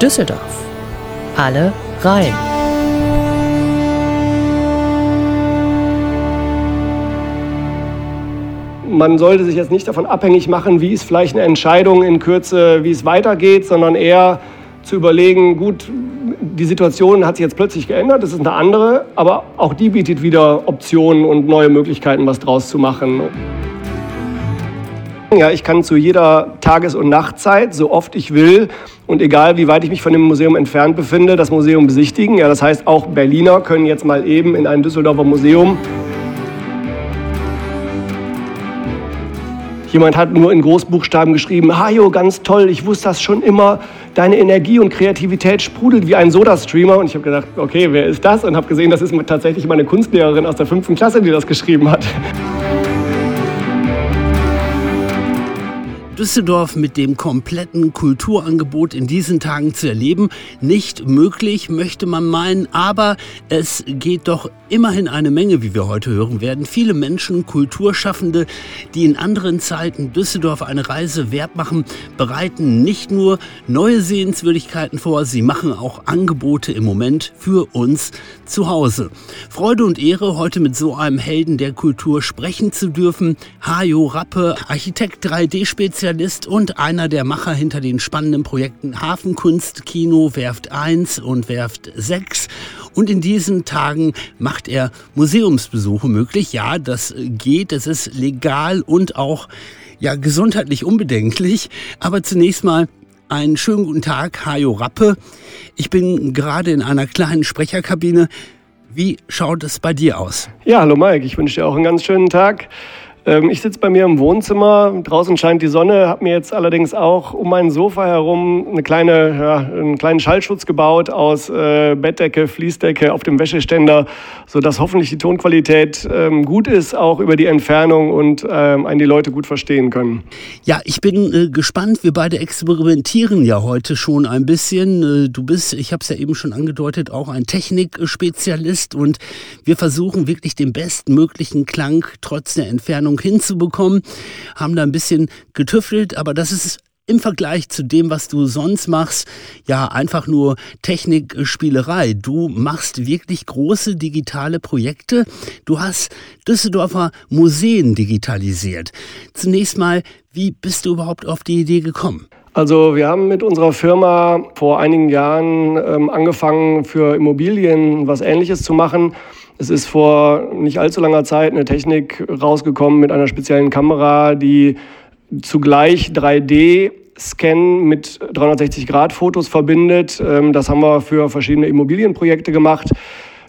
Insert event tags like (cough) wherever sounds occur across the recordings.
Düsseldorf. Alle rein. Man sollte sich jetzt nicht davon abhängig machen, wie ist vielleicht eine Entscheidung in Kürze, wie es weitergeht, sondern eher zu überlegen, gut, die Situation hat sich jetzt plötzlich geändert, das ist eine andere, aber auch die bietet wieder Optionen und neue Möglichkeiten, was draus zu machen. Ja, ich kann zu jeder Tages- und Nachtzeit, so oft ich will und egal wie weit ich mich von dem Museum entfernt befinde, das Museum besichtigen. Ja, das heißt, auch Berliner können jetzt mal eben in ein Düsseldorfer Museum Jemand hat nur in Großbuchstaben geschrieben, Hajo, ganz toll, ich wusste das schon immer, deine Energie und Kreativität sprudelt wie ein Soda-Streamer. Und ich habe gedacht, okay, wer ist das? Und habe gesehen, das ist tatsächlich meine Kunstlehrerin aus der fünften Klasse, die das geschrieben hat. Düsseldorf mit dem kompletten Kulturangebot in diesen Tagen zu erleben. Nicht möglich, möchte man meinen, aber es geht doch immerhin eine Menge, wie wir heute hören werden. Viele Menschen, Kulturschaffende, die in anderen Zeiten Düsseldorf eine Reise wert machen, bereiten nicht nur neue Sehenswürdigkeiten vor, sie machen auch Angebote im Moment für uns zu Hause. Freude und Ehre, heute mit so einem Helden der Kultur sprechen zu dürfen. Hajo Rappe, Architekt 3D-Spezialist Spezialist und einer der Macher hinter den spannenden Projekten Hafenkunst, Kino, Werft 1 und Werft 6. Und in diesen Tagen macht er Museumsbesuche möglich. Ja, das geht, das ist legal und auch ja, gesundheitlich unbedenklich. Aber zunächst mal einen schönen guten Tag, Hajo Rappe. Ich bin gerade in einer kleinen Sprecherkabine. Wie schaut es bei dir aus? Ja, hallo Mike, ich wünsche dir auch einen ganz schönen Tag. Ähm, ich sitze bei mir im Wohnzimmer, draußen scheint die Sonne, habe mir jetzt allerdings auch um mein Sofa herum eine kleine, ja, einen kleinen Schallschutz gebaut aus äh, Bettdecke, Fließdecke auf dem Wäscheständer, sodass hoffentlich die Tonqualität ähm, gut ist, auch über die Entfernung und ähm, einen die Leute gut verstehen können. Ja, ich bin äh, gespannt. Wir beide experimentieren ja heute schon ein bisschen. Äh, du bist, ich habe es ja eben schon angedeutet, auch ein Technikspezialist und wir versuchen wirklich den bestmöglichen Klang trotz der Entfernung Spannung hinzubekommen, haben da ein bisschen getüftelt, aber das ist im Vergleich zu dem, was du sonst machst, ja einfach nur Technikspielerei. Du machst wirklich große digitale Projekte. Du hast Düsseldorfer Museen digitalisiert. Zunächst mal, wie bist du überhaupt auf die Idee gekommen? Also wir haben mit unserer Firma vor einigen Jahren ähm, angefangen, für Immobilien was Ähnliches zu machen. Es ist vor nicht allzu langer Zeit eine Technik rausgekommen mit einer speziellen Kamera, die zugleich 3D-Scan mit 360-Grad-Fotos verbindet. Ähm, das haben wir für verschiedene Immobilienprojekte gemacht.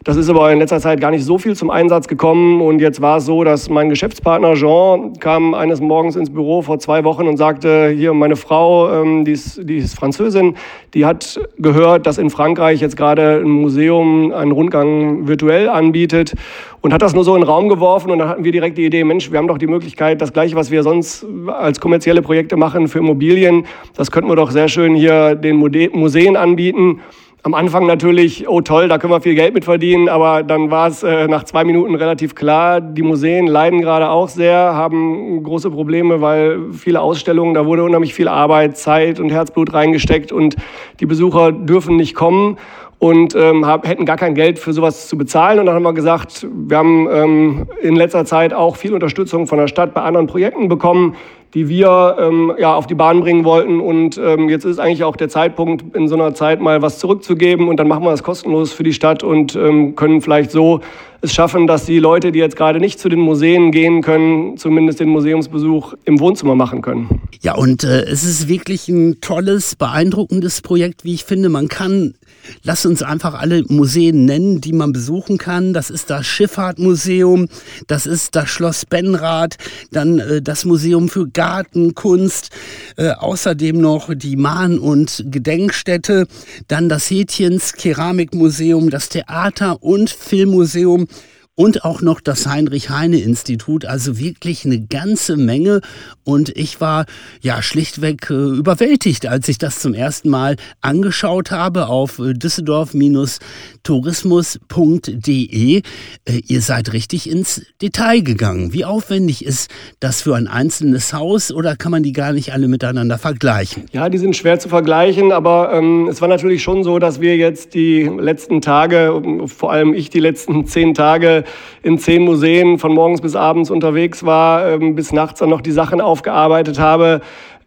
Das ist aber in letzter Zeit gar nicht so viel zum Einsatz gekommen. Und jetzt war es so, dass mein Geschäftspartner Jean kam eines Morgens ins Büro vor zwei Wochen und sagte, hier meine Frau, ähm, die, ist, die ist Französin, die hat gehört, dass in Frankreich jetzt gerade ein Museum einen Rundgang virtuell anbietet und hat das nur so in den Raum geworfen. Und dann hatten wir direkt die Idee, Mensch, wir haben doch die Möglichkeit, das Gleiche, was wir sonst als kommerzielle Projekte machen für Immobilien, das könnten wir doch sehr schön hier den Museen anbieten am Anfang natürlich, oh toll, da können wir viel Geld mit verdienen, aber dann war es äh, nach zwei Minuten relativ klar, die Museen leiden gerade auch sehr, haben große Probleme, weil viele Ausstellungen, da wurde unheimlich viel Arbeit, Zeit und Herzblut reingesteckt und die Besucher dürfen nicht kommen und ähm, hab, hätten gar kein Geld für sowas zu bezahlen. Und dann haben wir gesagt, wir haben ähm, in letzter Zeit auch viel Unterstützung von der Stadt bei anderen Projekten bekommen, die wir ähm, ja, auf die Bahn bringen wollten. Und ähm, jetzt ist eigentlich auch der Zeitpunkt, in so einer Zeit mal was zurückzugeben. Und dann machen wir das kostenlos für die Stadt und ähm, können vielleicht so es schaffen, dass die Leute, die jetzt gerade nicht zu den Museen gehen können, zumindest den Museumsbesuch im Wohnzimmer machen können. Ja, und äh, es ist wirklich ein tolles, beeindruckendes Projekt, wie ich finde. Man kann Lass uns einfach alle Museen nennen, die man besuchen kann. Das ist das Schifffahrtmuseum, das ist das Schloss Benrath, dann äh, das Museum für Gartenkunst, äh, außerdem noch die Mahn- und Gedenkstätte, dann das Hätchens Keramikmuseum, das Theater- und Filmmuseum und auch noch das Heinrich-Heine-Institut. Also wirklich eine ganze Menge. Und ich war ja schlichtweg äh, überwältigt, als ich das zum ersten Mal angeschaut habe auf äh, düsseldorf-tourismus.de. Äh, ihr seid richtig ins Detail gegangen. Wie aufwendig ist das für ein einzelnes Haus oder kann man die gar nicht alle miteinander vergleichen? Ja, die sind schwer zu vergleichen, aber ähm, es war natürlich schon so, dass wir jetzt die letzten Tage, vor allem ich die letzten zehn Tage in zehn Museen von morgens bis abends unterwegs war, ähm, bis nachts dann noch die Sachen aufgearbeitet habe.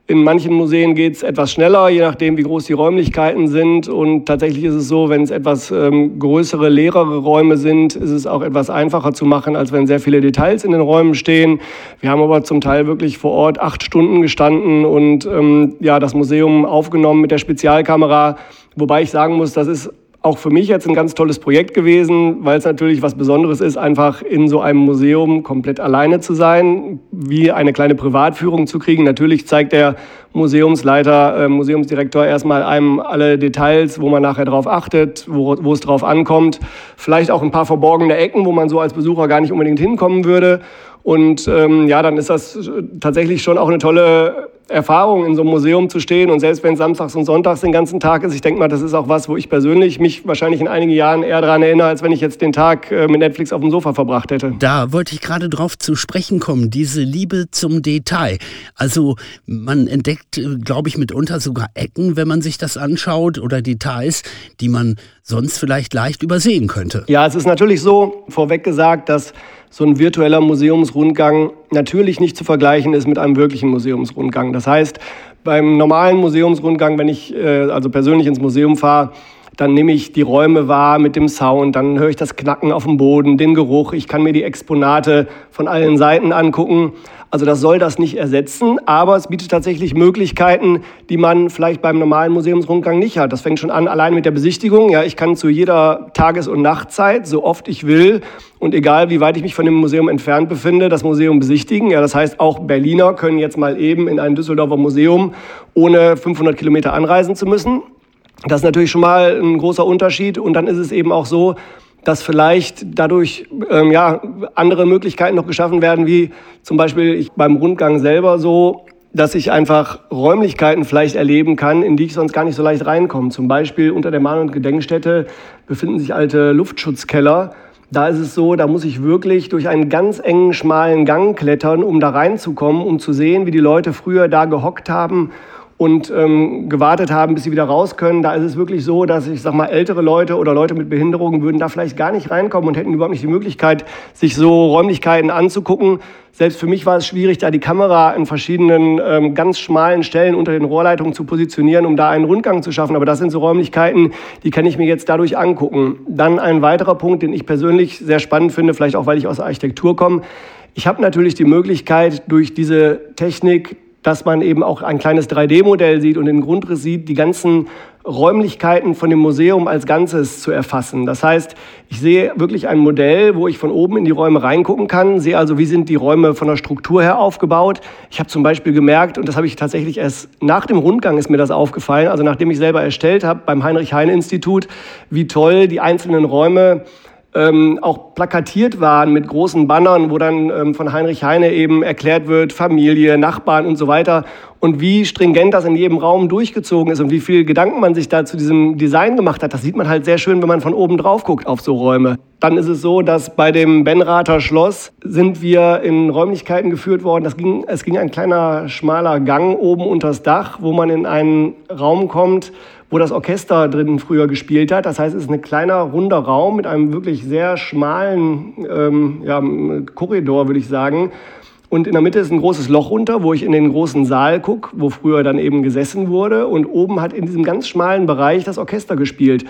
In manchen Museen geht es etwas schneller, je nachdem, wie groß die Räumlichkeiten sind. Und tatsächlich ist es so, wenn es etwas ähm, größere, leerere Räume sind, ist es auch etwas einfacher zu machen, als wenn sehr viele Details in den Räumen stehen. Wir haben aber zum Teil wirklich vor Ort acht Stunden gestanden und ähm, ja, das Museum aufgenommen mit der Spezialkamera. Wobei ich sagen muss, das ist auch für mich jetzt ein ganz tolles Projekt gewesen, weil es natürlich was Besonderes ist, einfach in so einem Museum komplett alleine zu sein, wie eine kleine Privatführung zu kriegen. Natürlich zeigt der Museumsleiter, äh, Museumsdirektor erstmal einem alle Details, wo man nachher drauf achtet, wo, es drauf ankommt. Vielleicht auch ein paar verborgene Ecken, wo man so als Besucher gar nicht unbedingt hinkommen würde. Und ähm, ja, dann ist das tatsächlich schon auch eine tolle Erfahrung, in so einem Museum zu stehen. Und selbst wenn es samstags und sonntags den ganzen Tag ist, ich denke mal, das ist auch was, wo ich persönlich mich wahrscheinlich in einigen Jahren eher daran erinnere, als wenn ich jetzt den Tag äh, mit Netflix auf dem Sofa verbracht hätte. Da wollte ich gerade drauf zu sprechen kommen, diese Liebe zum Detail. Also man entdeckt, äh, glaube ich, mitunter sogar Ecken, wenn man sich das anschaut oder Details, die man sonst vielleicht leicht übersehen könnte. Ja, es ist natürlich so, vorweg gesagt, dass so ein virtueller Museumsrundgang natürlich nicht zu vergleichen ist mit einem wirklichen Museumsrundgang. Das heißt, beim normalen Museumsrundgang, wenn ich äh, also persönlich ins Museum fahre, dann nehme ich die Räume wahr mit dem Sound, dann höre ich das Knacken auf dem Boden, den Geruch, ich kann mir die Exponate von allen Seiten angucken. Also das soll das nicht ersetzen, aber es bietet tatsächlich Möglichkeiten, die man vielleicht beim normalen Museumsrundgang nicht hat. Das fängt schon an allein mit der Besichtigung. Ja, ich kann zu jeder Tages- und Nachtzeit, so oft ich will und egal wie weit ich mich von dem Museum entfernt befinde, das Museum besichtigen. Ja, das heißt, auch Berliner können jetzt mal eben in ein Düsseldorfer Museum ohne 500 Kilometer anreisen zu müssen. Das ist natürlich schon mal ein großer Unterschied. Und dann ist es eben auch so, dass vielleicht dadurch ähm, ja, andere Möglichkeiten noch geschaffen werden, wie zum Beispiel ich beim Rundgang selber so, dass ich einfach Räumlichkeiten vielleicht erleben kann, in die ich sonst gar nicht so leicht reinkomme. Zum Beispiel unter der Mahn- und Gedenkstätte befinden sich alte Luftschutzkeller. Da ist es so, da muss ich wirklich durch einen ganz engen, schmalen Gang klettern, um da reinzukommen, um zu sehen, wie die Leute früher da gehockt haben und ähm, gewartet haben, bis sie wieder raus können. Da ist es wirklich so, dass ich sag mal, ältere Leute oder Leute mit Behinderungen würden da vielleicht gar nicht reinkommen und hätten überhaupt nicht die Möglichkeit, sich so Räumlichkeiten anzugucken. Selbst für mich war es schwierig, da die Kamera in verschiedenen ähm, ganz schmalen Stellen unter den Rohrleitungen zu positionieren, um da einen Rundgang zu schaffen. Aber das sind so Räumlichkeiten, die kann ich mir jetzt dadurch angucken. Dann ein weiterer Punkt, den ich persönlich sehr spannend finde, vielleicht auch, weil ich aus Architektur komme. Ich habe natürlich die Möglichkeit, durch diese Technik dass man eben auch ein kleines 3D-Modell sieht und den Grundriss sieht, die ganzen Räumlichkeiten von dem Museum als Ganzes zu erfassen. Das heißt, ich sehe wirklich ein Modell, wo ich von oben in die Räume reingucken kann, sehe also, wie sind die Räume von der Struktur her aufgebaut. Ich habe zum Beispiel gemerkt, und das habe ich tatsächlich erst nach dem Rundgang ist mir das aufgefallen, also nachdem ich selber erstellt habe beim Heinrich-Heine-Institut, wie toll die einzelnen Räume ähm, auch plakatiert waren mit großen Bannern, wo dann ähm, von Heinrich Heine eben erklärt wird, Familie, Nachbarn und so weiter. Und wie stringent das in jedem Raum durchgezogen ist und wie viel Gedanken man sich da zu diesem Design gemacht hat, das sieht man halt sehr schön, wenn man von oben drauf guckt auf so Räume. Dann ist es so, dass bei dem Benrather Schloss sind wir in Räumlichkeiten geführt worden. Das ging, es ging ein kleiner, schmaler Gang oben unters Dach, wo man in einen Raum kommt, wo das Orchester drin früher gespielt hat. Das heißt, es ist ein kleiner, runder Raum mit einem wirklich sehr schmalen ähm, ja, Korridor, würde ich sagen. Und in der Mitte ist ein großes Loch runter, wo ich in den großen Saal gucke, wo früher dann eben gesessen wurde. Und oben hat in diesem ganz schmalen Bereich das Orchester gespielt.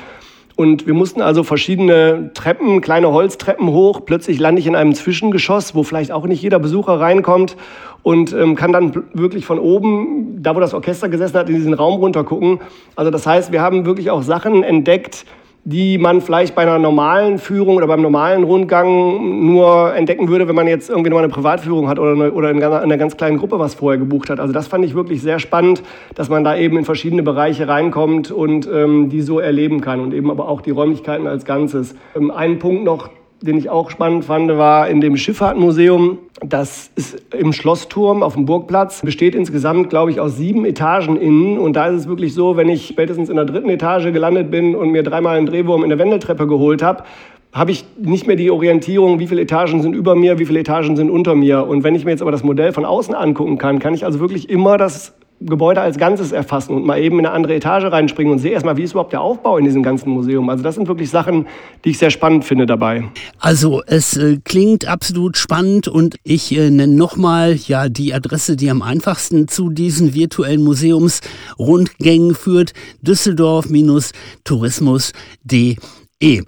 Und wir mussten also verschiedene Treppen, kleine Holztreppen hoch. Plötzlich lande ich in einem Zwischengeschoss, wo vielleicht auch nicht jeder Besucher reinkommt und ähm, kann dann wirklich von oben, da wo das Orchester gesessen hat, in diesen Raum runter gucken. Also das heißt, wir haben wirklich auch Sachen entdeckt, die man vielleicht bei einer normalen Führung oder beim normalen Rundgang nur entdecken würde, wenn man jetzt irgendwie nur eine Privatführung hat oder, eine, oder in einer ganz kleinen Gruppe was vorher gebucht hat. Also das fand ich wirklich sehr spannend, dass man da eben in verschiedene Bereiche reinkommt und ähm, die so erleben kann und eben aber auch die Räumlichkeiten als Ganzes. Ähm, ein Punkt noch, den ich auch spannend fand, war in dem Schifffahrtmuseum. Das ist im Schlossturm auf dem Burgplatz. Besteht insgesamt, glaube ich, aus sieben Etagen innen. Und da ist es wirklich so, wenn ich spätestens in der dritten Etage gelandet bin und mir dreimal einen Drehwurm in der Wendeltreppe geholt habe, habe ich nicht mehr die Orientierung, wie viele Etagen sind über mir, wie viele Etagen sind unter mir. Und wenn ich mir jetzt aber das Modell von außen angucken kann, kann ich also wirklich immer das Gebäude als Ganzes erfassen und mal eben in eine andere Etage reinspringen und sehe erstmal, wie ist überhaupt der Aufbau in diesem ganzen Museum. Also das sind wirklich Sachen, die ich sehr spannend finde dabei. Also es äh, klingt absolut spannend und ich äh, nenne nochmal ja die Adresse, die am einfachsten zu diesen virtuellen Museumsrundgängen führt, düsseldorf-tourismus.de. E.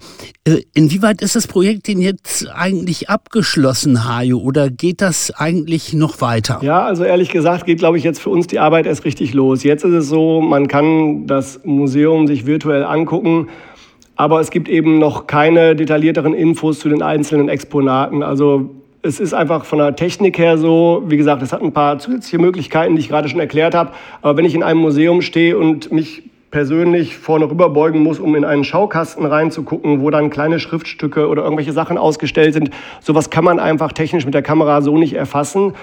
Äh, inwieweit ist das Projekt denn jetzt eigentlich abgeschlossen, Hajo, oder geht das eigentlich noch weiter? Ja, also ehrlich gesagt geht, glaube ich, jetzt für uns die Arbeit erst richtig los. Jetzt ist es so, man kann das Museum sich virtuell angucken, aber es gibt eben noch keine detaillierteren Infos zu den einzelnen Exponaten. Also es ist einfach von der Technik her so, wie gesagt, es hat ein paar zusätzliche Möglichkeiten, die ich gerade schon erklärt habe. Aber wenn ich in einem Museum stehe und mich persönlich vorne rüberbeugen muss, um in einen Schaukasten reinzugucken, wo dann kleine Schriftstücke oder irgendwelche Sachen ausgestellt sind. Sowas kann man einfach technisch mit der Kamera so nicht erfassen.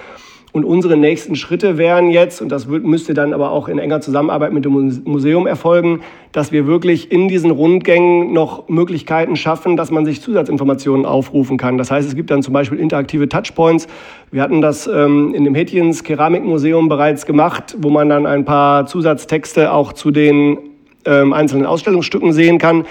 Und unsere nächsten Schritte wären jetzt, und das müsste dann aber auch in enger Zusammenarbeit mit dem Museum erfolgen, dass wir wirklich in diesen Rundgängen noch Möglichkeiten schaffen, dass man sich Zusatzinformationen aufrufen kann. Das heißt, es gibt dann zum Beispiel interaktive Touchpoints. Wir hatten das ähm, in dem Hätchens Keramikmuseum bereits gemacht, wo man dann ein paar Zusatztexte auch zu den ähm, einzelnen Ausstellungsstücken sehen kann.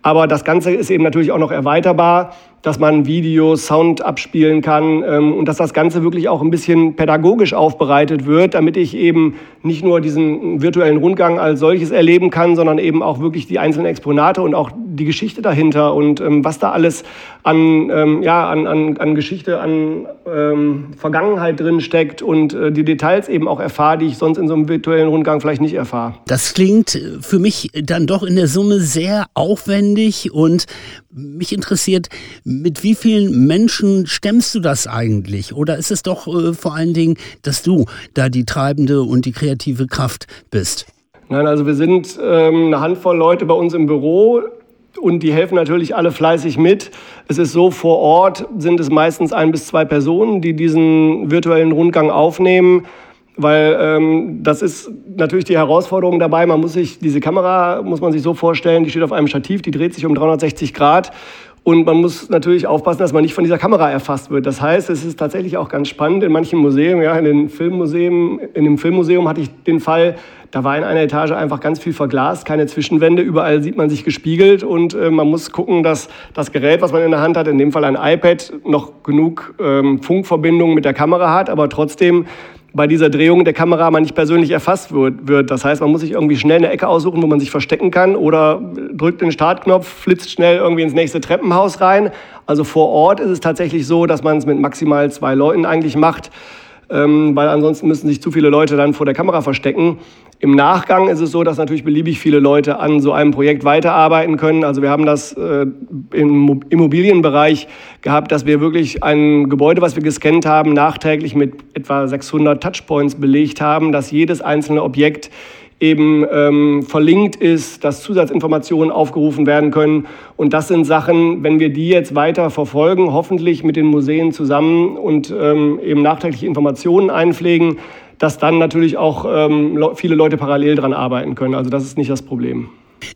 Aber das Ganze ist eben natürlich auch noch erweiterbar dass man Video, Sound abspielen kann ähm, und dass das Ganze wirklich auch ein bisschen pädagogisch aufbereitet wird, damit ich eben nicht nur diesen virtuellen Rundgang als solches erleben kann, sondern eben auch wirklich die einzelnen Exponate und auch die Geschichte dahinter und ähm, was da alles an, ähm, ja, an, an, an Geschichte, an ähm, Vergangenheit drin steckt und äh, die Details eben auch erfahre, die ich sonst in so einem virtuellen Rundgang vielleicht nicht erfahre. Das klingt für mich dann doch in der Summe sehr aufwendig und mich interessiert, mit wie vielen Menschen stemmst du das eigentlich? Oder ist es doch äh, vor allen Dingen, dass du da die treibende und die kreative Kraft bist? Nein, also wir sind ähm, eine Handvoll Leute bei uns im Büro und die helfen natürlich alle fleißig mit. Es ist so, vor Ort sind es meistens ein bis zwei Personen, die diesen virtuellen Rundgang aufnehmen weil ähm, das ist natürlich die Herausforderung dabei. Man muss sich diese Kamera muss man sich so vorstellen, die steht auf einem Stativ, die dreht sich um 360 Grad und man muss natürlich aufpassen, dass man nicht von dieser Kamera erfasst wird. Das heißt, es ist tatsächlich auch ganz spannend. In manchen Museen, ja, in den Filmmuseen, in dem Filmmuseum hatte ich den Fall, da war in einer Etage einfach ganz viel verglast, keine Zwischenwände, überall sieht man sich gespiegelt. Und äh, man muss gucken, dass das Gerät, was man in der Hand hat, in dem Fall ein iPad, noch genug ähm, Funkverbindung mit der Kamera hat, aber trotzdem bei dieser Drehung der Kamera man nicht persönlich erfasst wird. Das heißt, man muss sich irgendwie schnell eine Ecke aussuchen, wo man sich verstecken kann oder drückt den Startknopf, flitzt schnell irgendwie ins nächste Treppenhaus rein. Also vor Ort ist es tatsächlich so, dass man es mit maximal zwei Leuten eigentlich macht, ähm, weil ansonsten müssen sich zu viele Leute dann vor der Kamera verstecken. Im Nachgang ist es so, dass natürlich beliebig viele Leute an so einem Projekt weiterarbeiten können. Also wir haben das äh, im Immobilienbereich gehabt, dass wir wirklich ein Gebäude, was wir gescannt haben, nachträglich mit etwa 600 Touchpoints belegt haben, dass jedes einzelne Objekt eben ähm, verlinkt ist, dass Zusatzinformationen aufgerufen werden können. Und das sind Sachen, wenn wir die jetzt weiter verfolgen, hoffentlich mit den Museen zusammen und ähm, eben nachträgliche Informationen einpflegen, dass dann natürlich auch ähm, viele Leute parallel dran arbeiten können. Also das ist nicht das Problem.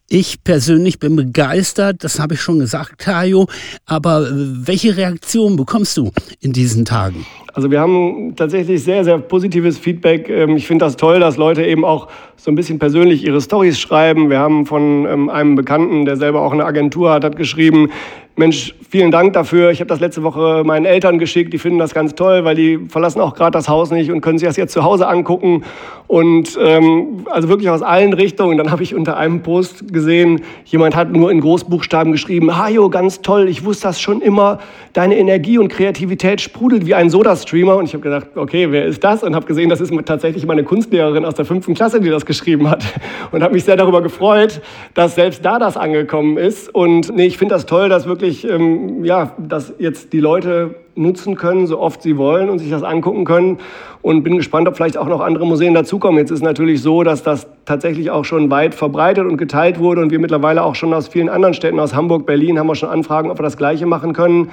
Ich persönlich bin begeistert, das habe ich schon gesagt, Tayo. Aber äh, welche Reaktion bekommst du in diesen Tagen? Also wir haben tatsächlich sehr, sehr positives Feedback. Ähm, ich finde das toll, dass Leute eben auch so ein bisschen persönlich ihre Stories schreiben. Wir haben von ähm, einem Bekannten, der selber auch eine Agentur hat, hat geschrieben, Mensch, vielen Dank dafür. Ich habe das letzte Woche meinen Eltern geschickt. Die finden das ganz toll, weil die verlassen auch gerade das Haus nicht und können sich das jetzt zu Hause angucken. Und ähm, also wirklich aus allen Richtungen. Dann habe ich unter einem Post gesehen, jemand hat nur in Großbuchstaben geschrieben, Hajo, ganz toll, ich wusste das schon immer. Deine Energie und Kreativität sprudelt wie ein Soda-Streamer. Und ich habe gedacht, okay, wer ist das? Und habe gesehen, das ist tatsächlich meine Kunstlehrerin aus der fünften Klasse, die das geschrieben hat. Und habe mich sehr darüber gefreut, dass selbst da das angekommen ist. Und nee, ich finde das toll, dass wirklich wirklich, ähm, ja, dass jetzt die Leute nutzen können, so oft sie wollen und sich das angucken können. Und bin gespannt, ob vielleicht auch noch andere Museen dazukommen. Jetzt ist natürlich so, dass das tatsächlich auch schon weit verbreitet und geteilt wurde und wir mittlerweile auch schon aus vielen anderen Städten, aus Hamburg, Berlin, haben wir schon Anfragen, ob wir das Gleiche machen können.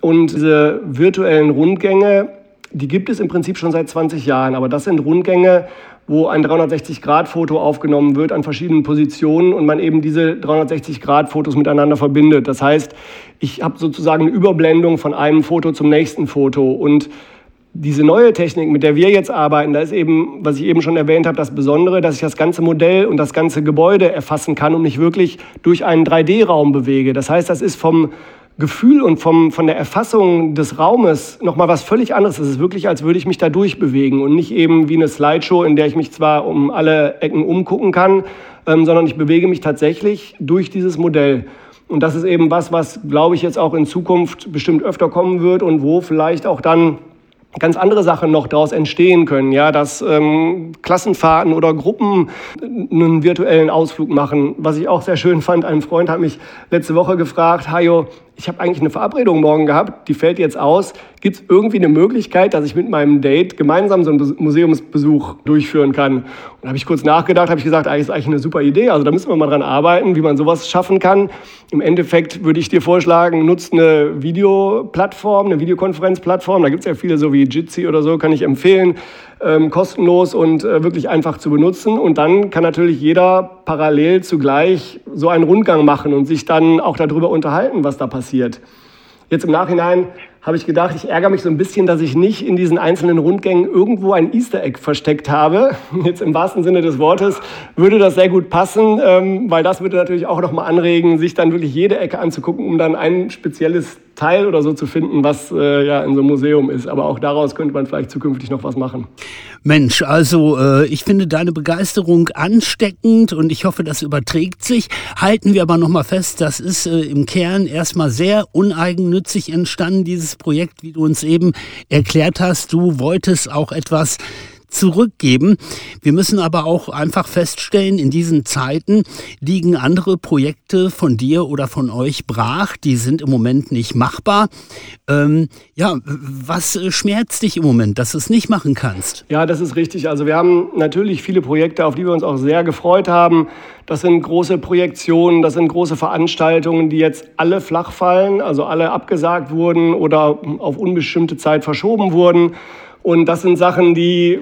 Und diese virtuellen Rundgänge, die gibt es im Prinzip schon seit 20 Jahren. Aber das sind Rundgänge, wo ein 360-Grad-Foto aufgenommen wird an verschiedenen Positionen und man eben diese 360-Grad-Fotos miteinander verbindet. Das heißt, ich habe sozusagen eine Überblendung von einem Foto zum nächsten Foto und diese neue Technik, mit der wir jetzt arbeiten, da ist eben, was ich eben schon erwähnt habe, das Besondere, dass ich das ganze Modell und das ganze Gebäude erfassen kann und mich wirklich durch einen 3D-Raum bewege. Das heißt, das ist vom Gefühl und vom, von der Erfassung des Raumes nochmal was völlig anderes. Es ist wirklich, als würde ich mich da durchbewegen und nicht eben wie eine Slideshow, in der ich mich zwar um alle Ecken umgucken kann, ähm, sondern ich bewege mich tatsächlich durch dieses Modell. Und das ist eben was, was, glaube ich, jetzt auch in Zukunft bestimmt öfter kommen wird und wo vielleicht auch dann ganz andere Sachen noch daraus entstehen können, ja, dass ähm, Klassenfahrten oder Gruppen einen virtuellen Ausflug machen. Was ich auch sehr schön fand, ein Freund hat mich letzte Woche gefragt, Hajo, ich habe eigentlich eine Verabredung morgen gehabt, die fällt jetzt aus. Gibt es irgendwie eine Möglichkeit, dass ich mit meinem Date gemeinsam so einen Museumsbesuch durchführen kann? Und da habe ich kurz nachgedacht, habe ich gesagt, eigentlich ist eigentlich eine super Idee. Also da müssen wir mal dran arbeiten, wie man sowas schaffen kann. Im Endeffekt würde ich dir vorschlagen, nutzt eine Videoplattform, eine Videokonferenzplattform. Da gibt es ja viele, so wie Jitsi oder so, kann ich empfehlen ähm, kostenlos und äh, wirklich einfach zu benutzen. Und dann kann natürlich jeder parallel zugleich so einen Rundgang machen und sich dann auch darüber unterhalten, was da passiert. Jetzt im Nachhinein habe ich gedacht, ich ärgere mich so ein bisschen, dass ich nicht in diesen einzelnen Rundgängen irgendwo ein Easter Egg versteckt habe. (laughs) Jetzt im wahrsten Sinne des Wortes würde das sehr gut passen, ähm, weil das würde natürlich auch nochmal anregen, sich dann wirklich jede Ecke anzugucken, um dann ein spezielles Teil oder so zu finden, was äh, ja in so einem Museum ist. Aber auch daraus könnte man vielleicht zukünftig noch was machen. Mensch, also äh, ich finde deine Begeisterung ansteckend und ich hoffe, das überträgt sich. Halten wir aber nochmal fest, das ist äh, im Kern erstmal sehr uneigennützig entstanden, dieses Projekt, wie du uns eben erklärt hast. Du wolltest auch etwas zurückgeben. Wir müssen aber auch einfach feststellen, in diesen Zeiten liegen andere Projekte von dir oder von euch brach. Die sind im Moment nicht machbar. Ähm, ja, was schmerzt dich im Moment, dass du es nicht machen kannst? Ja, das ist richtig. Also wir haben natürlich viele Projekte, auf die wir uns auch sehr gefreut haben. Das sind große Projektionen, das sind große Veranstaltungen, die jetzt alle flach fallen, also alle abgesagt wurden oder auf unbestimmte Zeit verschoben wurden. Und das sind Sachen, die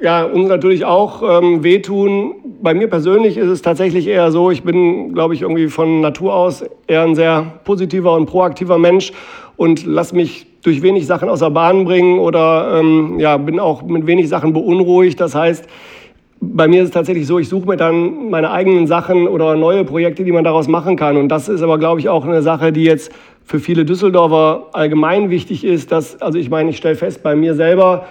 ja, uns natürlich auch ähm, wehtun. Bei mir persönlich ist es tatsächlich eher so, ich bin, glaube ich, irgendwie von Natur aus eher ein sehr positiver und proaktiver Mensch und lasse mich durch wenig Sachen aus der Bahn bringen oder ähm, ja, bin auch mit wenig Sachen beunruhigt. Das heißt, bei mir ist es tatsächlich so, ich suche mir dann meine eigenen Sachen oder neue Projekte, die man daraus machen kann. Und das ist aber, glaube ich, auch eine Sache, die jetzt für viele Düsseldorfer allgemein wichtig ist. Dass, also ich meine, ich stelle fest, bei mir selber,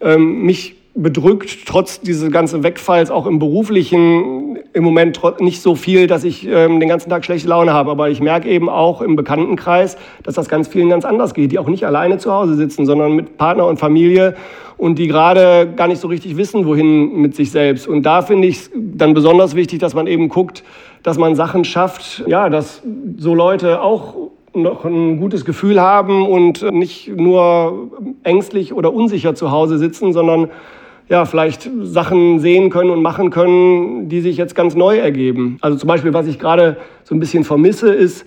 ähm, mich bedrückt, trotz dieses ganzen Wegfalls, auch im beruflichen im Moment nicht so viel, dass ich ähm, den ganzen Tag schlechte Laune habe. Aber ich merke eben auch im Bekanntenkreis, dass das ganz vielen ganz anders geht, die auch nicht alleine zu Hause sitzen, sondern mit Partner und Familie und die gerade gar nicht so richtig wissen, wohin mit sich selbst. Und da finde ich es dann besonders wichtig, dass man eben guckt, dass man Sachen schafft, ja, dass so Leute auch noch ein gutes Gefühl haben und nicht nur ängstlich oder unsicher zu Hause sitzen, sondern ja, vielleicht Sachen sehen können und machen können, die sich jetzt ganz neu ergeben. Also zum Beispiel, was ich gerade so ein bisschen vermisse, ist,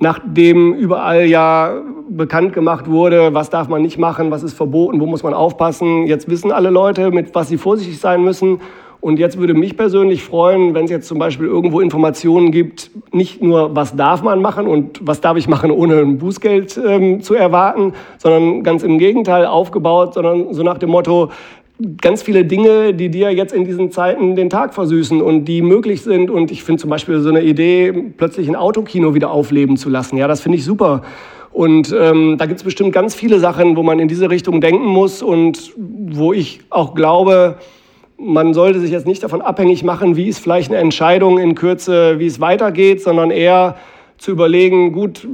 nachdem überall ja bekannt gemacht wurde, was darf man nicht machen, was ist verboten, wo muss man aufpassen. Jetzt wissen alle Leute, mit was sie vorsichtig sein müssen. Und jetzt würde mich persönlich freuen, wenn es jetzt zum Beispiel irgendwo Informationen gibt, nicht nur, was darf man machen und was darf ich machen, ohne ein Bußgeld ähm, zu erwarten, sondern ganz im Gegenteil aufgebaut, sondern so nach dem Motto, ganz viele Dinge, die dir jetzt in diesen Zeiten den Tag versüßen und die möglich sind. Und ich finde zum Beispiel so eine Idee, plötzlich ein Autokino wieder aufleben zu lassen. Ja, das finde ich super. Und ähm, da gibt es bestimmt ganz viele Sachen, wo man in diese Richtung denken muss und wo ich auch glaube, man sollte sich jetzt nicht davon abhängig machen, wie ist vielleicht eine Entscheidung in Kürze, wie es weitergeht, sondern eher zu überlegen, gut,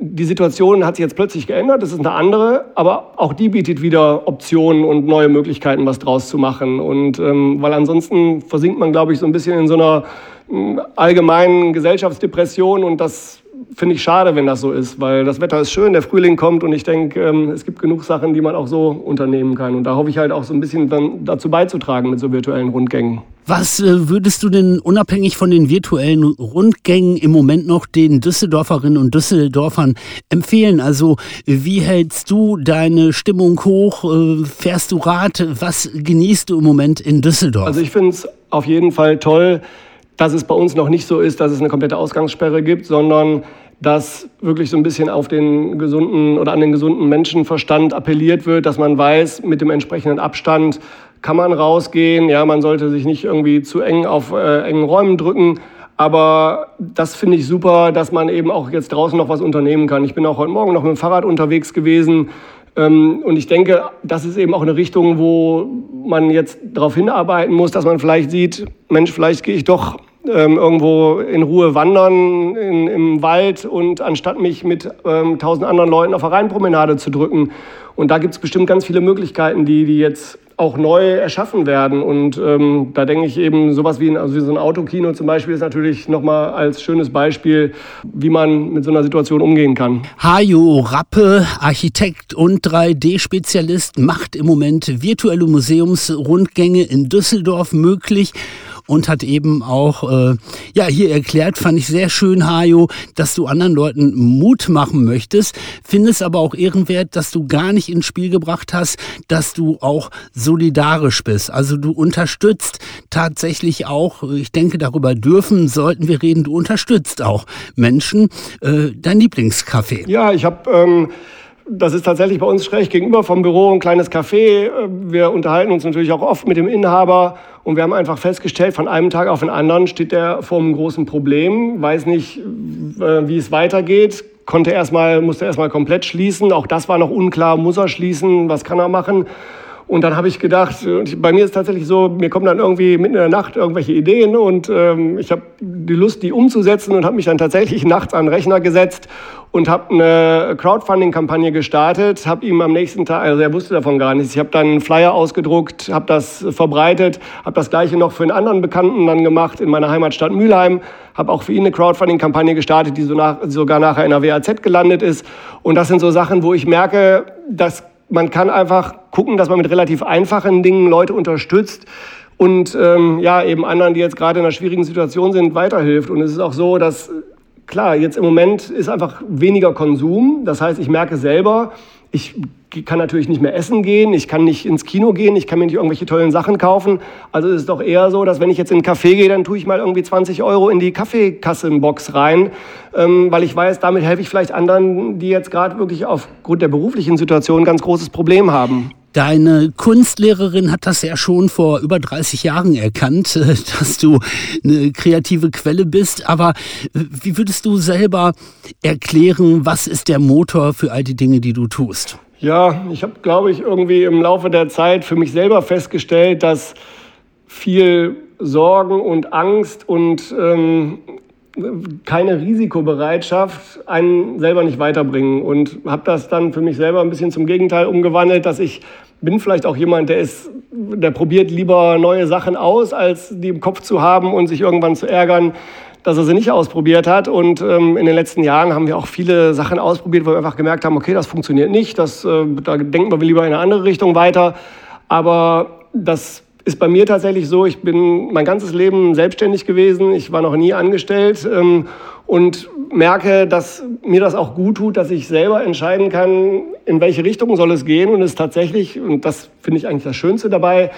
die Situation hat sich jetzt plötzlich geändert, das ist eine andere, aber auch die bietet wieder Optionen und neue Möglichkeiten, was draus zu machen. Und ähm, weil ansonsten versinkt man, glaube ich, so ein bisschen in so einer äh, allgemeinen Gesellschaftsdepression und das finde ich schade, wenn das so ist, weil das Wetter ist schön, der Frühling kommt und ich denke, ähm, es gibt genug Sachen, die man auch so unternehmen kann. Und da hoffe ich halt auch so ein bisschen dann dazu beizutragen mit so virtuellen Rundgängen. Was äh, würdest du denn unabhängig von den virtuellen Rundgängen im Moment noch den Düsseldorferinnen und Düsseldorfern empfehlen? Also wie hältst du deine Stimmung hoch? Äh, fährst du Rad? Was genießt du im Moment in Düsseldorf? Also ich finde es auf jeden Fall toll, dass es bei uns noch nicht so ist, dass es eine komplette Ausgangssperre gibt, sondern dass wirklich so ein bisschen auf den gesunden oder an den gesunden Menschenverstand appelliert wird, dass man weiß, mit dem entsprechenden Abstand kann man rausgehen. Ja, man sollte sich nicht irgendwie zu eng auf äh, engen Räumen drücken. Aber das finde ich super, dass man eben auch jetzt draußen noch was unternehmen kann. Ich bin auch heute Morgen noch mit dem Fahrrad unterwegs gewesen. Ähm, und ich denke, das ist eben auch eine Richtung, wo man jetzt darauf hinarbeiten muss, dass man vielleicht sieht, Mensch, vielleicht gehe ich doch ähm, irgendwo in Ruhe wandern in, im Wald und anstatt mich mit ähm, tausend anderen Leuten auf der Rheinpromenade zu drücken. Und da gibt es bestimmt ganz viele Möglichkeiten, die, die jetzt auch neu erschaffen werden. Und ähm, da denke ich eben, sowas wie, ein, also wie so ein Autokino zum Beispiel ist natürlich nochmal als schönes Beispiel, wie man mit so einer Situation umgehen kann. Hajo Rappe, Architekt und 3D-Spezialist, macht im Moment virtuelle Museumsrundgänge in Düsseldorf möglich und hat eben auch äh, ja hier erklärt, fand ich sehr schön, Hajo, dass du anderen Leuten Mut machen möchtest, findest aber auch ehrenwert, dass du gar nicht ins Spiel gebracht hast, dass du auch solidarisch bist. Also du unterstützt tatsächlich auch, ich denke, darüber dürfen, sollten wir reden, du unterstützt auch Menschen. Äh, dein Lieblingscafé. Ja, ich habe ähm das ist tatsächlich bei uns schräg gegenüber vom Büro ein kleines Café. Wir unterhalten uns natürlich auch oft mit dem Inhaber und wir haben einfach festgestellt, von einem Tag auf den anderen steht der vor einem großen Problem, weiß nicht, äh, wie es weitergeht, konnte erstmal, musste erstmal komplett schließen. Auch das war noch unklar, muss er schließen, was kann er machen? Und dann habe ich gedacht, bei mir ist tatsächlich so, mir kommen dann irgendwie mitten in der Nacht irgendwelche Ideen und ähm, ich habe die Lust, die umzusetzen und habe mich dann tatsächlich (laughs) nachts an den Rechner gesetzt und habe eine Crowdfunding-Kampagne gestartet, habe ihm am nächsten Tag, also er wusste davon gar nichts, ich habe dann einen Flyer ausgedruckt, habe das verbreitet, habe das gleiche noch für einen anderen Bekannten dann gemacht in meiner Heimatstadt Mülheim, habe auch für ihn eine Crowdfunding-Kampagne gestartet, die so nach, sogar nachher in der WAZ gelandet ist. Und das sind so Sachen, wo ich merke, dass man kann einfach gucken, dass man mit relativ einfachen Dingen Leute unterstützt und ähm, ja, eben anderen, die jetzt gerade in einer schwierigen Situation sind, weiterhilft. Und es ist auch so, dass klar, jetzt im Moment ist einfach weniger Konsum. Das heißt, ich merke selber, ich kann natürlich nicht mehr essen gehen, ich kann nicht ins Kino gehen, ich kann mir nicht irgendwelche tollen Sachen kaufen. Also ist es doch eher so, dass wenn ich jetzt in einen Café gehe, dann tue ich mal irgendwie 20 Euro in die Kaffeekassenbox rein, ähm, weil ich weiß, damit helfe ich vielleicht anderen, die jetzt gerade wirklich aufgrund der beruflichen Situation ein ganz großes Problem haben. Deine Kunstlehrerin hat das ja schon vor über 30 Jahren erkannt, (laughs) dass du eine kreative Quelle bist. Aber wie würdest du selber erklären, was ist der Motor für all die Dinge, die du tust? Ja, ich habe, glaube ich, irgendwie im Laufe der Zeit für mich selber festgestellt, dass viel Sorgen und Angst und ähm, keine Risikobereitschaft einen selber nicht weiterbringen und habe das dann für mich selber ein bisschen zum Gegenteil umgewandelt, dass ich bin vielleicht auch jemand, der ist, der probiert lieber neue Sachen aus, als die im Kopf zu haben und sich irgendwann zu ärgern, dass er sie nicht ausprobiert hat. Und ähm, in den letzten Jahren haben wir auch viele Sachen ausprobiert, wo wir einfach gemerkt haben, okay, das funktioniert nicht, das, äh, da denken wir lieber in eine andere Richtung weiter. Aber das ist bei mir tatsächlich so, ich bin mein ganzes Leben selbstständig gewesen, ich war noch nie angestellt ähm, und merke, dass mir das auch gut tut, dass ich selber entscheiden kann, in welche Richtung soll es gehen und es tatsächlich, und das finde ich eigentlich das Schönste dabei,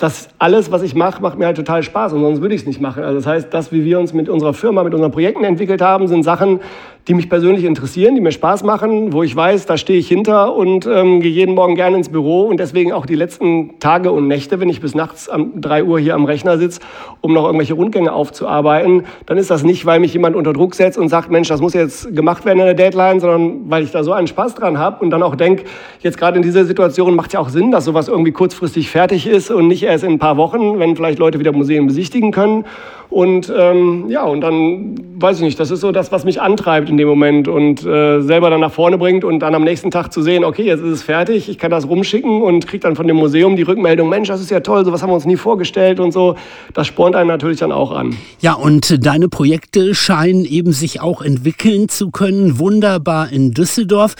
dass alles, was ich mache, macht mir halt total Spaß und sonst würde ich es nicht machen. Also das heißt, das, wie wir uns mit unserer Firma, mit unseren Projekten entwickelt haben, sind Sachen, die mich persönlich interessieren, die mir Spaß machen, wo ich weiß, da stehe ich hinter und ähm, gehe jeden Morgen gerne ins Büro und deswegen auch die letzten Tage und Nächte, wenn ich bis nachts um 3 Uhr hier am Rechner sitze, um noch irgendwelche Rundgänge aufzuarbeiten, dann ist das nicht, weil mich jemand unter Druck setzt und sagt, Mensch, das muss jetzt gemacht werden in der Deadline, sondern weil ich da so einen Spaß dran habe und dann auch denke, jetzt gerade in dieser Situation macht es ja auch Sinn, dass sowas irgendwie kurzfristig fertig ist und nicht erst in ein paar Wochen, wenn vielleicht Leute wieder Museen besichtigen können. Und ähm, ja, und dann weiß ich nicht, das ist so das, was mich antreibt in dem Moment und äh, selber dann nach vorne bringt und dann am nächsten Tag zu sehen, okay, jetzt ist es fertig, ich kann das rumschicken und kriege dann von dem Museum die Rückmeldung, Mensch, das ist ja toll, sowas haben wir uns nie vorgestellt und so. Das spornt einen natürlich dann auch an. Ja, und deine Projekte scheinen eben sich auch entwickeln zu können. Wunderbar in Düsseldorf.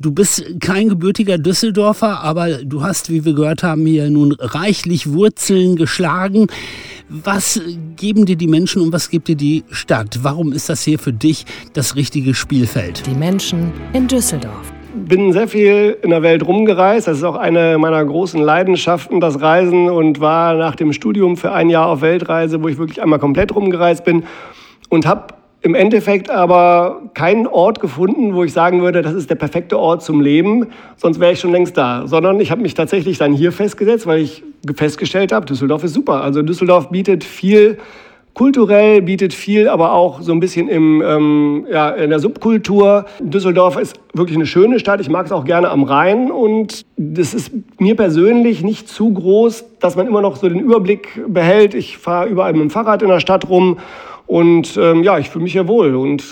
Du bist kein gebürtiger Düsseldorfer, aber du hast, wie wir gehört haben, hier nun reichlich Wurzeln geschlagen. Was geben dir die Menschen und was gibt dir die Stadt? Warum ist das hier für dich das richtige Spielfeld? Die Menschen in Düsseldorf bin sehr viel in der Welt rumgereist. Das ist auch eine meiner großen Leidenschaften, das Reisen und war nach dem Studium für ein Jahr auf Weltreise, wo ich wirklich einmal komplett rumgereist bin und habe im Endeffekt aber keinen Ort gefunden, wo ich sagen würde, das ist der perfekte Ort zum Leben, sonst wäre ich schon längst da. Sondern ich habe mich tatsächlich dann hier festgesetzt, weil ich festgestellt habe, Düsseldorf ist super. Also Düsseldorf bietet viel kulturell, bietet viel, aber auch so ein bisschen im, ähm, ja, in der Subkultur. Düsseldorf ist wirklich eine schöne Stadt. Ich mag es auch gerne am Rhein und das ist mir persönlich nicht zu groß, dass man immer noch so den Überblick behält. Ich fahre überall mit dem Fahrrad in der Stadt rum und ähm, ja, ich fühle mich hier wohl. Und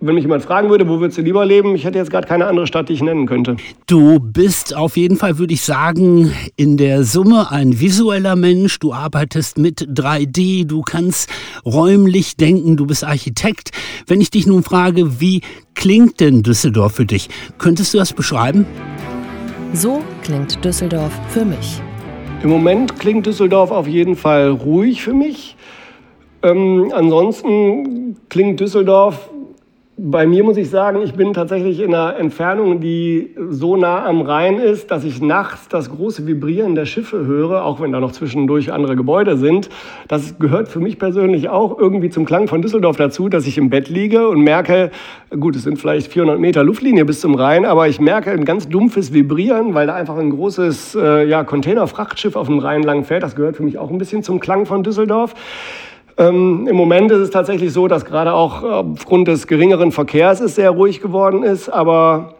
wenn mich jemand fragen würde, wo würdest du lieber leben, ich hätte jetzt gerade keine andere Stadt, die ich nennen könnte. Du bist auf jeden Fall, würde ich sagen, in der Summe ein visueller Mensch. Du arbeitest mit 3D, du kannst räumlich denken, du bist Architekt. Wenn ich dich nun frage, wie klingt denn Düsseldorf für dich? Könntest du das beschreiben? So klingt Düsseldorf für mich. Im Moment klingt Düsseldorf auf jeden Fall ruhig für mich. Ähm, ansonsten klingt Düsseldorf bei mir muss ich sagen, ich bin tatsächlich in einer Entfernung, die so nah am Rhein ist, dass ich nachts das große Vibrieren der Schiffe höre, auch wenn da noch zwischendurch andere Gebäude sind. Das gehört für mich persönlich auch irgendwie zum Klang von Düsseldorf dazu, dass ich im Bett liege und merke, gut, es sind vielleicht 400 Meter Luftlinie bis zum Rhein, aber ich merke ein ganz dumpfes Vibrieren, weil da einfach ein großes äh, ja, Containerfrachtschiff auf dem Rhein lang fährt. Das gehört für mich auch ein bisschen zum Klang von Düsseldorf. Ähm, Im Moment ist es tatsächlich so, dass gerade auch aufgrund des geringeren Verkehrs es sehr ruhig geworden ist, aber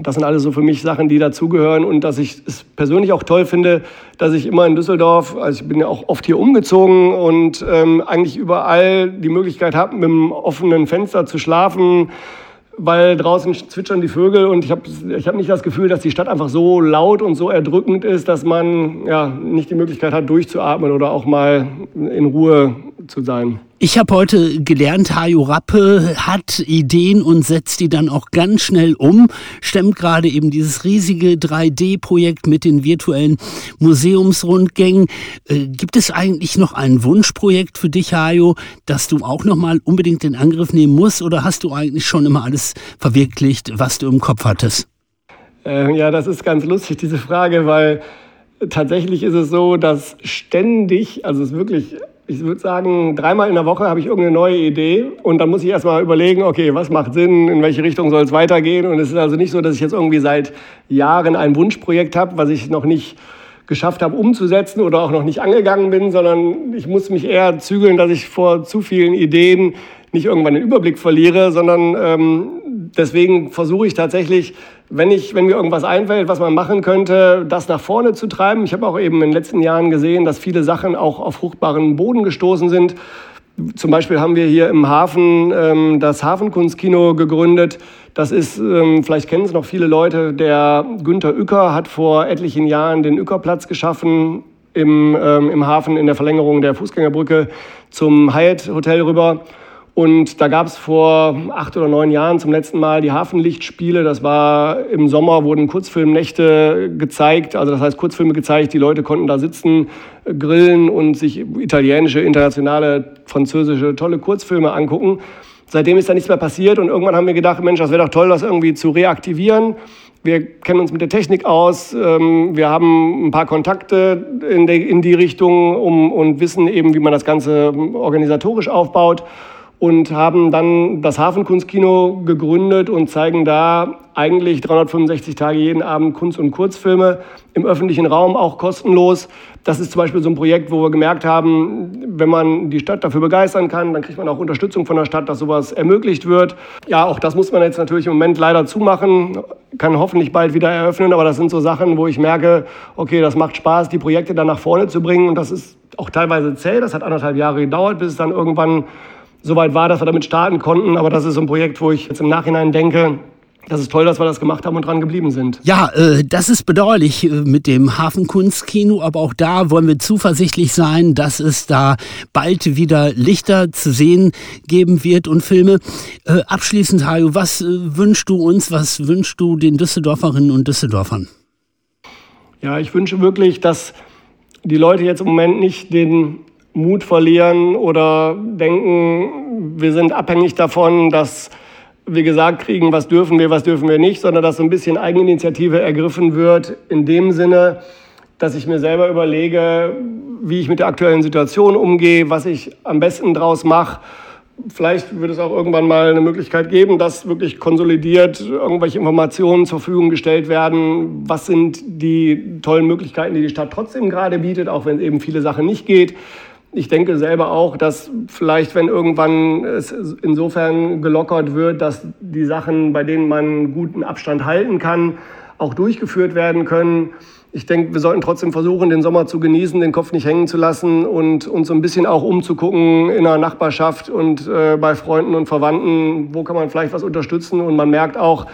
das sind alles so für mich Sachen, die dazugehören und dass ich es persönlich auch toll finde, dass ich immer in Düsseldorf, also ich bin ja auch oft hier umgezogen und ähm, eigentlich überall die Möglichkeit habe, mit einem offenen Fenster zu schlafen, weil draußen zwitschern die Vögel und ich habe ich hab nicht das Gefühl, dass die Stadt einfach so laut und so erdrückend ist, dass man ja, nicht die Möglichkeit hat, durchzuatmen oder auch mal in Ruhe zu sein. Ich habe heute gelernt, Hajo Rappe hat Ideen und setzt die dann auch ganz schnell um, stemmt gerade eben dieses riesige 3D-Projekt mit den virtuellen Museumsrundgängen. Äh, gibt es eigentlich noch ein Wunschprojekt für dich, Hajo, das du auch noch mal unbedingt in Angriff nehmen musst oder hast du eigentlich schon immer alles verwirklicht, was du im Kopf hattest? Äh, ja, das ist ganz lustig, diese Frage, weil tatsächlich ist es so, dass ständig, also es ist wirklich ich würde sagen, dreimal in der Woche habe ich irgendeine neue Idee und dann muss ich erstmal überlegen, okay, was macht Sinn, in welche Richtung soll es weitergehen. Und es ist also nicht so, dass ich jetzt irgendwie seit Jahren ein Wunschprojekt habe, was ich noch nicht geschafft habe umzusetzen oder auch noch nicht angegangen bin, sondern ich muss mich eher zügeln, dass ich vor zu vielen Ideen nicht irgendwann den Überblick verliere, sondern ähm, deswegen versuche ich tatsächlich, wenn, ich, wenn mir irgendwas einfällt, was man machen könnte, das nach vorne zu treiben. Ich habe auch eben in den letzten Jahren gesehen, dass viele Sachen auch auf fruchtbaren Boden gestoßen sind. Zum Beispiel haben wir hier im Hafen ähm, das Hafenkunstkino gegründet. Das ist, ähm, vielleicht kennen es noch viele Leute, der Günther Uecker hat vor etlichen Jahren den Ueckerplatz geschaffen im, ähm, im Hafen in der Verlängerung der Fußgängerbrücke zum Hyatt Hotel rüber. Und da gab es vor acht oder neun Jahren zum letzten Mal die Hafenlichtspiele. Das war im Sommer, wurden Kurzfilmnächte gezeigt. Also das heißt Kurzfilme gezeigt. Die Leute konnten da sitzen, grillen und sich italienische, internationale, französische, tolle Kurzfilme angucken. Seitdem ist da nichts mehr passiert und irgendwann haben wir gedacht, Mensch, das wäre doch toll, das irgendwie zu reaktivieren. Wir kennen uns mit der Technik aus, ähm, wir haben ein paar Kontakte in die, Richtung und wissen eben, wie man das Ganze organisatorisch aufbaut und haben dann das Hafenkunstkino gegründet und zeigen da eigentlich 365 Tage jeden Abend Kunst- und Kurzfilme im öffentlichen Raum, auch kostenlos. Das ist zum Beispiel so ein Projekt, wo wir gemerkt haben, wenn man die Stadt dafür begeistern kann, dann kriegt man auch Unterstützung von der Stadt, dass sowas ermöglicht wird. Ja, auch das muss man jetzt natürlich im Moment leider zumachen, kann hoffentlich bald wieder eröffnen, aber das sind so Sachen, wo ich merke, okay, das macht Spaß, die Projekte dann nach vorne zu bringen und das ist auch teilweise zäh. Das hat anderthalb Jahre gedauert, bis es dann irgendwann so weit war, dass wir damit starten konnten. Aber das ist so ein Projekt, wo ich jetzt im Nachhinein denke, das ist toll, dass wir das gemacht haben und dran geblieben sind. Ja, äh, das ist bedauerlich äh, mit dem Hafenkunstkino, aber auch da wollen wir zuversichtlich sein, dass es da bald wieder Lichter zu sehen geben wird und Filme. Äh, abschließend, Hajo, was äh, wünschst du uns, was wünschst du den Düsseldorferinnen und Düsseldorfern? Ja, ich wünsche wirklich, dass die Leute jetzt im Moment nicht den Mut verlieren oder denken, wir sind abhängig davon, dass wir gesagt kriegen, was dürfen wir, was dürfen wir nicht, sondern dass so ein bisschen Eigeninitiative ergriffen wird, in dem Sinne, dass ich mir selber überlege, wie ich mit der aktuellen Situation umgehe, was ich am besten draus mache. Vielleicht wird es auch irgendwann mal eine Möglichkeit geben, dass wirklich konsolidiert irgendwelche Informationen zur Verfügung gestellt werden. Was sind die tollen Möglichkeiten, die die Stadt trotzdem gerade bietet, auch wenn eben viele Sachen nicht geht. Ich denke selber auch, dass vielleicht, wenn irgendwann es insofern gelockert wird, dass die Sachen, bei denen man guten Abstand halten kann, auch durchgeführt werden können. Ich denke, wir sollten trotzdem versuchen, den Sommer zu genießen, den Kopf nicht hängen zu lassen und uns so ein bisschen auch umzugucken in der Nachbarschaft und äh, bei Freunden und Verwandten, wo kann man vielleicht was unterstützen. Und man merkt auch,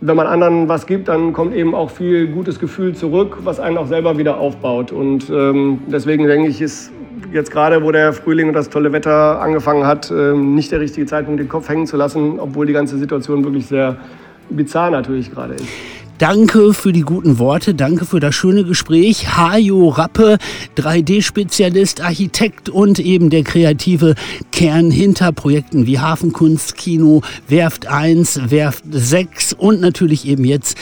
wenn man anderen was gibt, dann kommt eben auch viel gutes Gefühl zurück, was einen auch selber wieder aufbaut. Und ähm, deswegen denke ich, ist jetzt gerade, wo der Frühling und das tolle Wetter angefangen hat, ähm, nicht der richtige Zeitpunkt, den Kopf hängen zu lassen, obwohl die ganze Situation wirklich sehr bizarr natürlich gerade ist. Danke für die guten Worte, danke für das schöne Gespräch. Hajo Rappe, 3D-Spezialist, Architekt und eben der kreative Kern hinter Projekten wie Hafenkunst, Kino, Werft 1, Werft 6 und natürlich eben jetzt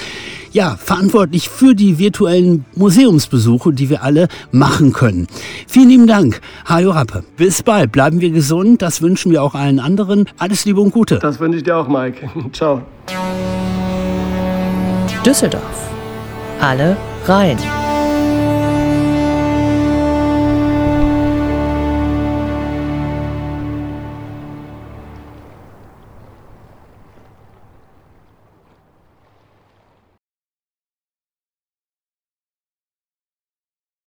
ja, verantwortlich für die virtuellen Museumsbesuche, die wir alle machen können. Vielen lieben Dank, Hajo Rappe. Bis bald, bleiben wir gesund, das wünschen wir auch allen anderen. Alles Liebe und Gute. Das wünsche ich dir auch, Mike. (laughs) Ciao. Düsseldorf. Alle rein.